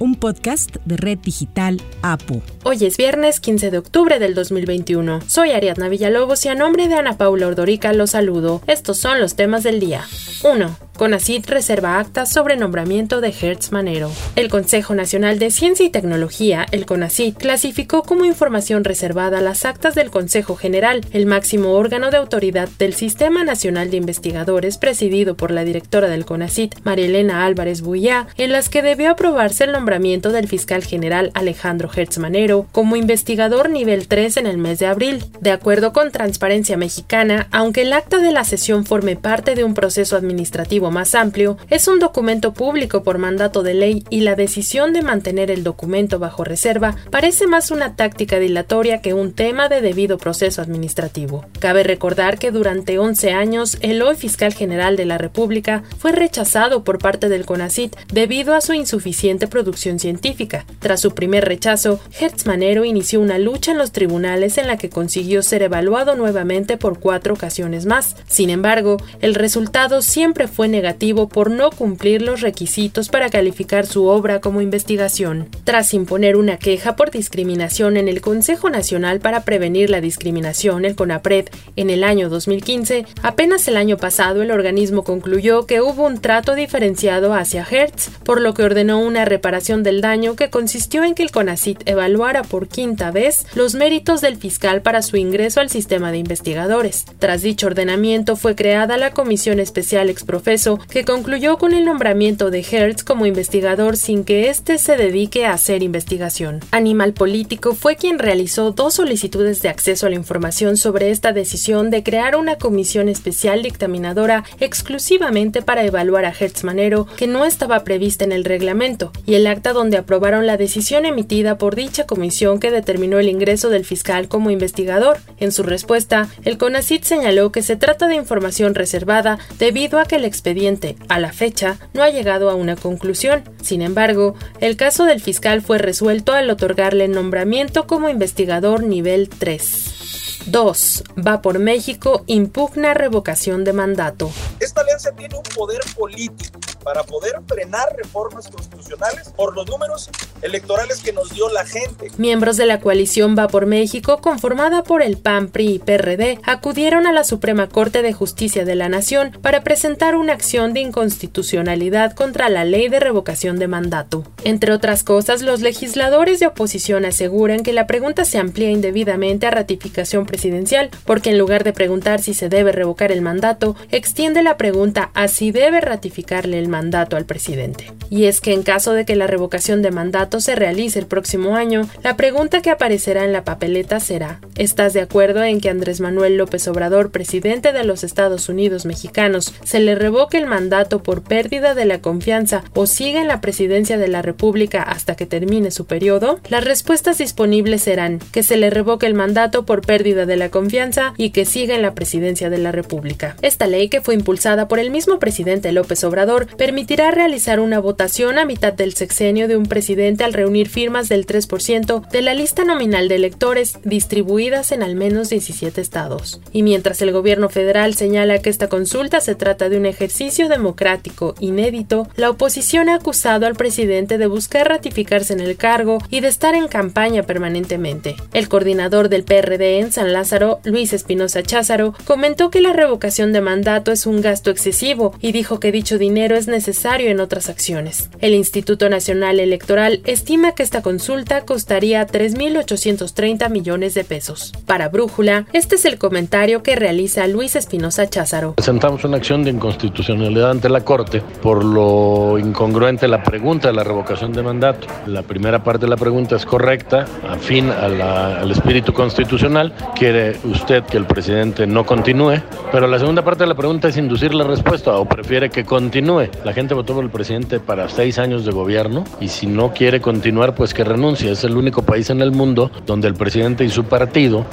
un podcast de Red Digital APU. Hoy es viernes 15 de octubre del 2021. Soy Ariadna Villalobos y a nombre de Ana Paula Ordorica los saludo. Estos son los temas del día. 1. CONACIT reserva actas sobre nombramiento de Hertz Manero. El Consejo Nacional de Ciencia y Tecnología, el CONACIT, clasificó como información reservada las actas del Consejo General, el máximo órgano de autoridad del Sistema Nacional de Investigadores presidido por la directora del CONACIT, María Elena Álvarez Buyá, en las que debió aprobarse el nombramiento del fiscal general Alejandro Hertz Manero como investigador nivel 3 en el mes de abril. De acuerdo con Transparencia Mexicana, aunque el acta de la sesión forme parte de un proceso administrativo más amplio, es un documento público por mandato de ley y la decisión de mantener el documento bajo reserva parece más una táctica dilatoria que un tema de debido proceso administrativo. Cabe recordar que durante 11 años el hoy fiscal general de la República fue rechazado por parte del CONACIT debido a su insuficiente producción científica. Tras su primer rechazo, Hertz Manero inició una lucha en los tribunales en la que consiguió ser evaluado nuevamente por cuatro ocasiones más. Sin embargo, el resultado siempre fue negativo por no cumplir los requisitos para calificar su obra como investigación. Tras imponer una queja por discriminación en el Consejo Nacional para Prevenir la Discriminación, el CONAPRED, en el año 2015, apenas el año pasado el organismo concluyó que hubo un trato diferenciado hacia Hertz, por lo que ordenó una reparación del daño que consistió en que el CONACIT evaluara por quinta vez los méritos del fiscal para su ingreso al sistema de investigadores. Tras dicho ordenamiento fue creada la Comisión Especial Exprofeso que concluyó con el nombramiento de Hertz como investigador sin que éste se dedique a hacer investigación. Animal Político fue quien realizó dos solicitudes de acceso a la información sobre esta decisión de crear una comisión especial dictaminadora exclusivamente para evaluar a Hertz Manero, que no estaba prevista en el reglamento, y el acta donde aprobaron la decisión emitida por dicha comisión que determinó el ingreso del fiscal como investigador. En su respuesta, el CONACIT señaló que se trata de información reservada debido a que el expediente a la fecha, no ha llegado a una conclusión. Sin embargo, el caso del fiscal fue resuelto al otorgarle nombramiento como investigador nivel 3. 2. Va por México impugna revocación de mandato. Esta alianza tiene un poder político para poder frenar reformas constitucionales por los números electorales que nos dio la gente. Miembros de la coalición Va por México, conformada por el PAN, PRI y PRD, acudieron a la Suprema Corte de Justicia de la Nación para presentar una acción de inconstitucionalidad contra la ley de revocación de mandato. Entre otras cosas, los legisladores de oposición aseguran que la pregunta se amplía indebidamente a ratificación presidencial, porque en lugar de preguntar si se debe revocar el mandato, extiende la pregunta a si debe ratificarle el mandato al presidente. Y es que en caso de que la revocación de mandato se realice el próximo año, la pregunta que aparecerá en la papeleta será, ¿estás de acuerdo en que Andrés Manuel López Obrador, presidente de los Estados Unidos mexicanos, se le revoque el mandato por pérdida de la confianza o siga en la presidencia de la República hasta que termine su periodo? Las respuestas disponibles serán que se le revoque el mandato por pérdida de la confianza y que siga en la presidencia de la República. Esta ley, que fue impulsada por el mismo presidente López Obrador, permitirá realizar una votación a mitad del sexenio de un presidente al reunir firmas del 3% de la lista nominal de electores distribuidas en al menos 17 estados. Y mientras el gobierno federal señala que esta consulta se trata de un ejercicio democrático inédito, la oposición ha acusado al presidente de buscar ratificarse en el cargo y de estar en campaña permanentemente. El coordinador del PRD en San Lázaro, Luis Espinosa Cházaro, comentó que la revocación de mandato es un gasto excesivo y dijo que dicho dinero es necesario en otras acciones. El Instituto Nacional Electoral estima que esta consulta costaría 3.830 millones de pesos. Para Brújula, este es el comentario que realiza Luis Espinosa Cházaro. Presentamos una acción de inconstitucionalidad ante la Corte por lo incongruente la pregunta de la revocación de mandato. La primera parte de la pregunta es correcta, afín al espíritu constitucional. Quiere usted que el presidente no continúe, pero la segunda parte de la pregunta es inducir la respuesta o prefiere que continúe. La gente votó por el presidente para seis años de gobierno y si no quiere continuar, pues que renuncie. Es el único país en el mundo donde el presidente y su partido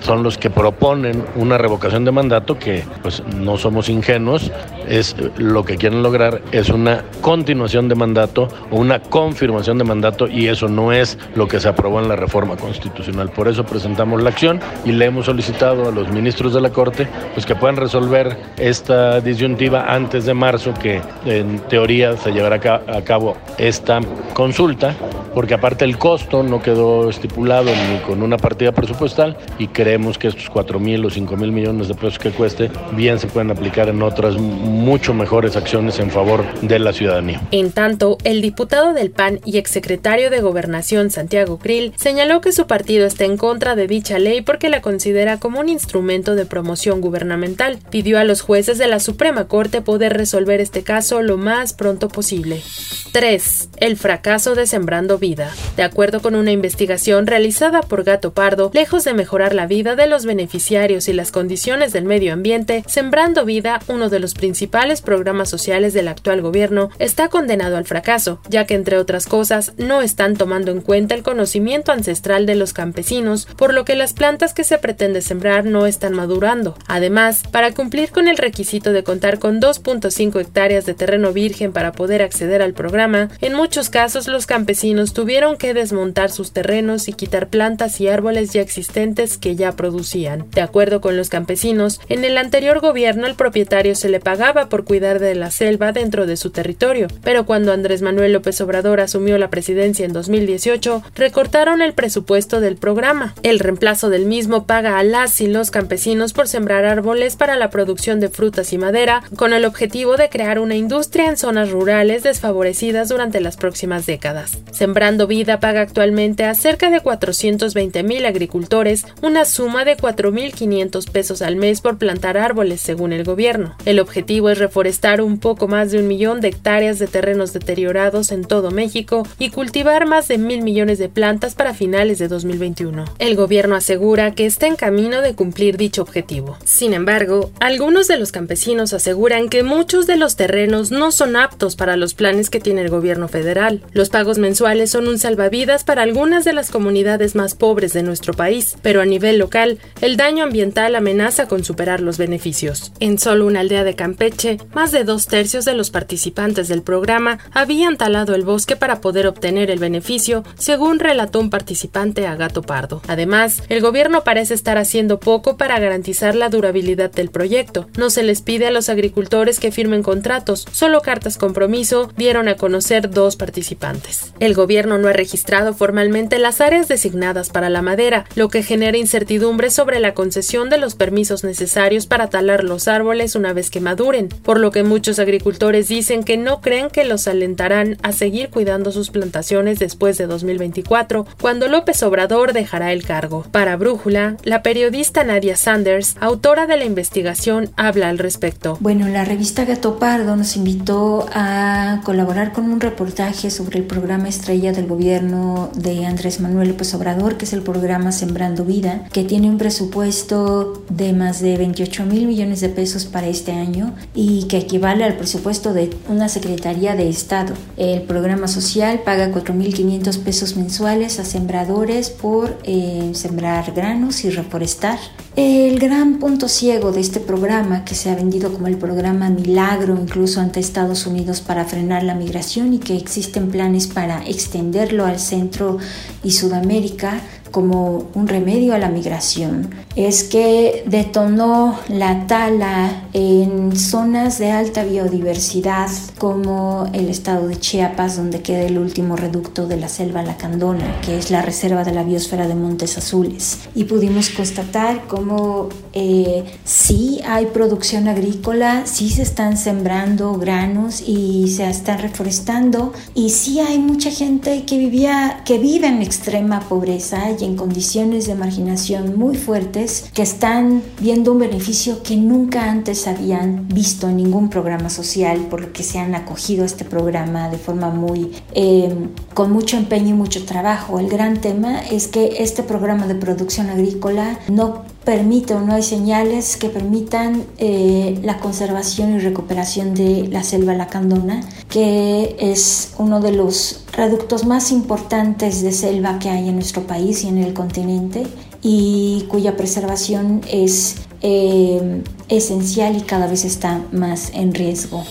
son los que proponen una revocación de mandato que pues no somos ingenuos, es lo que quieren lograr es una continuación de mandato o una confirmación de mandato y eso no es lo que se aprobó en la reforma constitucional. Por eso presentamos la acción y le hemos solicitado a los ministros de la Corte pues que puedan resolver esta disyuntiva antes de marzo que en teoría se llevará a cabo esta consulta porque aparte el costo no quedó estipulado ni con una partida presupuestal y creemos que estos 4 mil o 5 mil millones de pesos que cueste bien se pueden aplicar en otras mucho mejores acciones en favor de la ciudadanía. En tanto, el diputado del PAN y exsecretario de Gobernación Santiago Krill señaló que su partido está en contra de dicha ley porque la considera como un instrumento de promoción gubernamental. Pidió a los jueces de la Suprema Corte poder resolver este caso lo más pronto posible. 3. El fracaso de Sembrando Vida. De acuerdo con una investigación realizada por Gato Pardo, lejos de mejorar la vida de los beneficiarios y las condiciones del medio ambiente, Sembrando Vida, uno de los principales programas sociales del actual gobierno, está condenado al fracaso, ya que entre otras cosas no están tomando en cuenta el conocimiento ancestral de los campesinos, por lo que las plantas que se pretende sembrar no están madurando. Además, para cumplir con el requisito de contar con 2.5 hectáreas de terreno virgen para poder acceder al programa, en muchos casos los campesinos tuvieron que desmontar sus terrenos y quitar plantas y árboles ya existentes que ya producían. De acuerdo con los campesinos, en el anterior gobierno el propietario se le pagaba por cuidar de la selva dentro de su territorio, pero cuando Andrés Manuel López Obrador asumió la presidencia en 2018, recortaron el presupuesto del programa. El reemplazo del mismo paga a las y los campesinos por sembrar árboles para la producción de frutas y madera, con el objetivo de crear una industria en zonas rurales desfavorecidas durante las próximas décadas. Sembrando Vida paga actualmente a cerca de 420 mil agricultores una suma de 4.500 pesos al mes por plantar árboles, según el gobierno. El objetivo es reforestar un poco más de un millón de hectáreas de terrenos deteriorados en todo México y cultivar más de mil millones de plantas para finales de 2021. El gobierno asegura que está en camino de cumplir dicho objetivo. Sin embargo, algunos de los campesinos aseguran que muchos de los terrenos no son aptos para los planes que tiene el gobierno federal. Los pagos mensuales son un salvavidas para algunas de las comunidades más pobres de nuestro país, pero a nivel local, el daño ambiental amenaza con superar los beneficios. En solo una aldea de Campeche, más de dos tercios de los participantes del programa habían talado el bosque para poder obtener el beneficio, según relató un participante a Gato Pardo. Además, el gobierno parece estar haciendo poco para garantizar la durabilidad del proyecto. No se les pide a los agricultores que firmen contratos, solo cartas compromiso dieron a conocer dos participantes. El gobierno no ha registrado formalmente las áreas designadas para la madera, lo que genera incertidumbre sobre la concesión de los permisos necesarios para talar los árboles una vez que maduren, por lo que muchos agricultores dicen que no creen que los alentarán a seguir cuidando sus plantaciones después de 2024, cuando López Obrador dejará el cargo. Para Brújula, la periodista Nadia Sanders, autora de la investigación, habla al respecto. Bueno, la revista Gato Pardo nos invitó a colaborar con un reportaje sobre el programa estrella del gobierno de Andrés Manuel López Obrador, que es el programa Sembrando Vida, que tiene un presupuesto de más de 28 mil millones de pesos para este año y que equivale al presupuesto de una Secretaría de Estado. El programa social paga 4.500 pesos mensuales a sembradores por eh, sembrar granos y reforestar. El gran punto ciego de este programa, que se ha vendido como el programa Milagro incluso ante Estados Unidos para frenar la migración y que existen planes para extenderlo al Centro y Sudamérica, como un remedio a la migración es que detonó la tala en zonas de alta biodiversidad como el estado de Chiapas donde queda el último reducto de la selva lacandona que es la reserva de la biosfera de Montes Azules. Y pudimos constatar cómo eh, sí hay producción agrícola, sí se están sembrando granos y se están reforestando y sí hay mucha gente que vivía que vive en extrema pobreza y en condiciones de marginación muy fuertes que están viendo un beneficio que nunca antes habían visto en ningún programa social, por lo que se han acogido a este programa de forma muy, eh, con mucho empeño y mucho trabajo. El gran tema es que este programa de producción agrícola no permite o no hay señales que permitan eh, la conservación y recuperación de la selva lacandona, que es uno de los reductos más importantes de selva que hay en nuestro país y en el continente y cuya preservación es eh, esencial y cada vez está más en riesgo.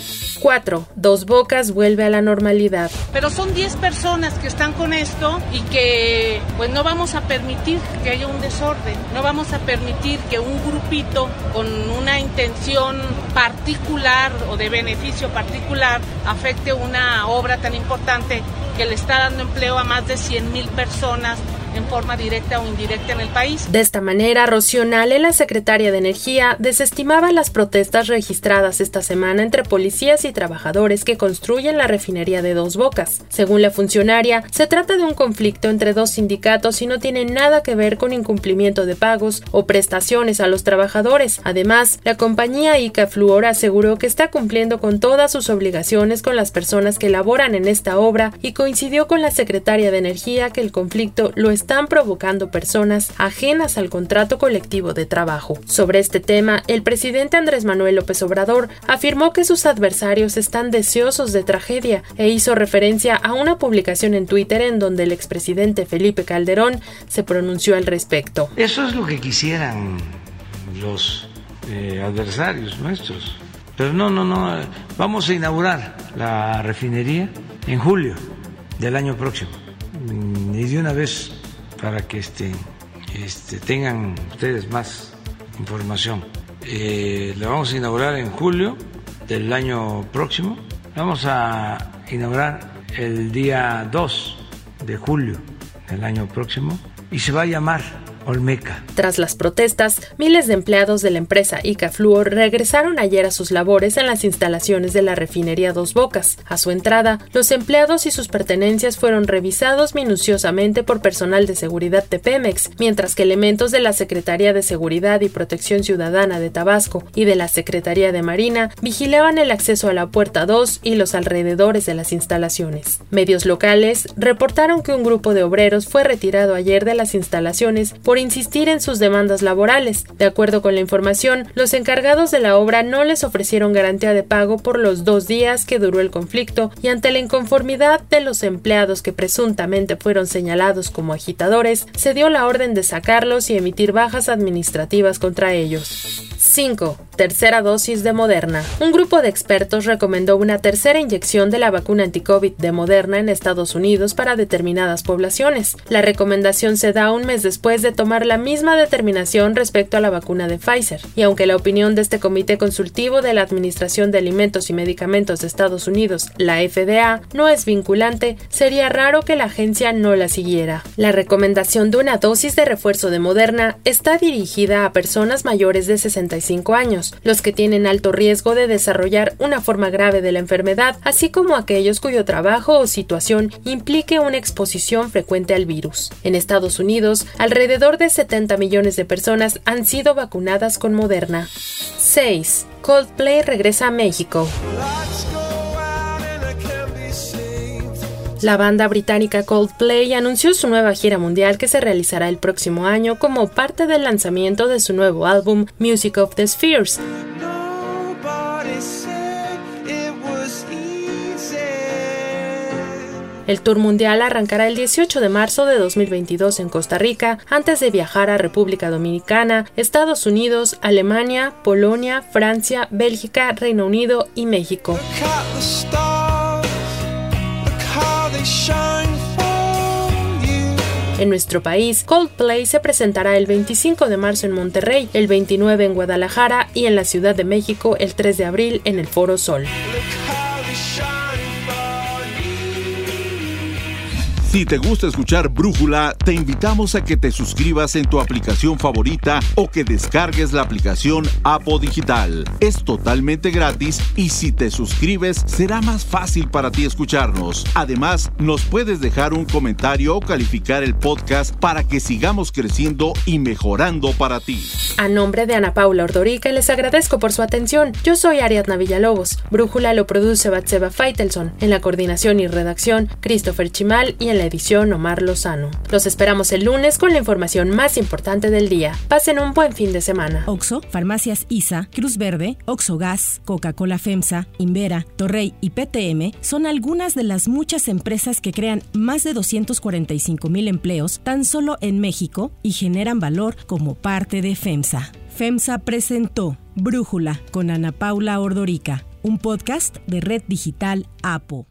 4. Dos Bocas vuelve a la normalidad. Pero son 10 personas que están con esto y que pues no vamos a permitir que haya un desorden, no vamos a permitir que un grupito con una intención particular o de beneficio particular afecte una obra tan importante que le está dando empleo a más de 100 mil personas en forma directa o indirecta en el país. De esta manera, Rocío Nale, la secretaria de Energía, desestimaba las protestas registradas esta semana entre policías y trabajadores que construyen la refinería de Dos Bocas. Según la funcionaria, se trata de un conflicto entre dos sindicatos y no tiene nada que ver con incumplimiento de pagos o prestaciones a los trabajadores. Además, la compañía Ica Fluor aseguró que está cumpliendo con todas sus obligaciones con las personas que laboran en esta obra y coincidió con la secretaria de Energía que el conflicto lo está están provocando personas ajenas al contrato colectivo de trabajo. Sobre este tema, el presidente Andrés Manuel López Obrador afirmó que sus adversarios están deseosos de tragedia e hizo referencia a una publicación en Twitter en donde el expresidente Felipe Calderón se pronunció al respecto. Eso es lo que quisieran los eh, adversarios nuestros. Pero no, no, no. Vamos a inaugurar la refinería en julio del año próximo. Y de una vez para que este, este, tengan ustedes más información. Eh, la vamos a inaugurar en julio del año próximo. Vamos a inaugurar el día 2 de julio del año próximo y se va a llamar Olmeca. Tras las protestas, miles de empleados de la empresa Ica Fluor regresaron ayer a sus labores en las instalaciones de la refinería Dos Bocas. A su entrada, los empleados y sus pertenencias fueron revisados minuciosamente por personal de seguridad de Pemex, mientras que elementos de la Secretaría de Seguridad y Protección Ciudadana de Tabasco y de la Secretaría de Marina vigilaban el acceso a la puerta 2 y los alrededores de las instalaciones. Medios locales reportaron que un grupo de obreros fue retirado ayer de las instalaciones por insistir en sus demandas laborales. De acuerdo con la información, los encargados de la obra no les ofrecieron garantía de pago por los dos días que duró el conflicto y ante la inconformidad de los empleados que presuntamente fueron señalados como agitadores, se dio la orden de sacarlos y emitir bajas administrativas contra ellos. 5. Tercera dosis de Moderna. Un grupo de expertos recomendó una tercera inyección de la vacuna anti-COVID de Moderna en Estados Unidos para determinadas poblaciones. La recomendación se da un mes después de tomar la misma determinación respecto a la vacuna de Pfizer. Y aunque la opinión de este Comité Consultivo de la Administración de Alimentos y Medicamentos de Estados Unidos, la FDA, no es vinculante, sería raro que la agencia no la siguiera. La recomendación de una dosis de refuerzo de Moderna está dirigida a personas mayores de 60 años, los que tienen alto riesgo de desarrollar una forma grave de la enfermedad, así como aquellos cuyo trabajo o situación implique una exposición frecuente al virus. En Estados Unidos, alrededor de 70 millones de personas han sido vacunadas con Moderna. 6. Coldplay regresa a México. La banda británica Coldplay anunció su nueva gira mundial que se realizará el próximo año como parte del lanzamiento de su nuevo álbum Music of the Spheres. El tour mundial arrancará el 18 de marzo de 2022 en Costa Rica, antes de viajar a República Dominicana, Estados Unidos, Alemania, Polonia, Francia, Bélgica, Reino Unido y México. En nuestro país, Coldplay se presentará el 25 de marzo en Monterrey, el 29 en Guadalajara y en la Ciudad de México el 3 de abril en el Foro Sol. Si te gusta escuchar Brújula, te invitamos a que te suscribas en tu aplicación favorita o que descargues la aplicación Apo Digital. Es totalmente gratis y si te suscribes será más fácil para ti escucharnos. Además, nos puedes dejar un comentario o calificar el podcast para que sigamos creciendo y mejorando para ti. A nombre de Ana Paula Ordorica les agradezco por su atención. Yo soy Ariadna Villalobos. Brújula lo produce Batseba Feitelson. En la coordinación y redacción, Christopher Chimal y en la edición Omar Lozano. Los esperamos el lunes con la información más importante del día. Pasen un buen fin de semana. Oxo, Farmacias ISA, Cruz Verde, Oxo Gas, Coca-Cola FEMSA, Invera, Torrey y PTM son algunas de las muchas empresas que crean más de 245 mil empleos tan solo en México y generan valor como parte de FEMSA. FEMSA presentó Brújula con Ana Paula Ordorica, un podcast de Red Digital APO.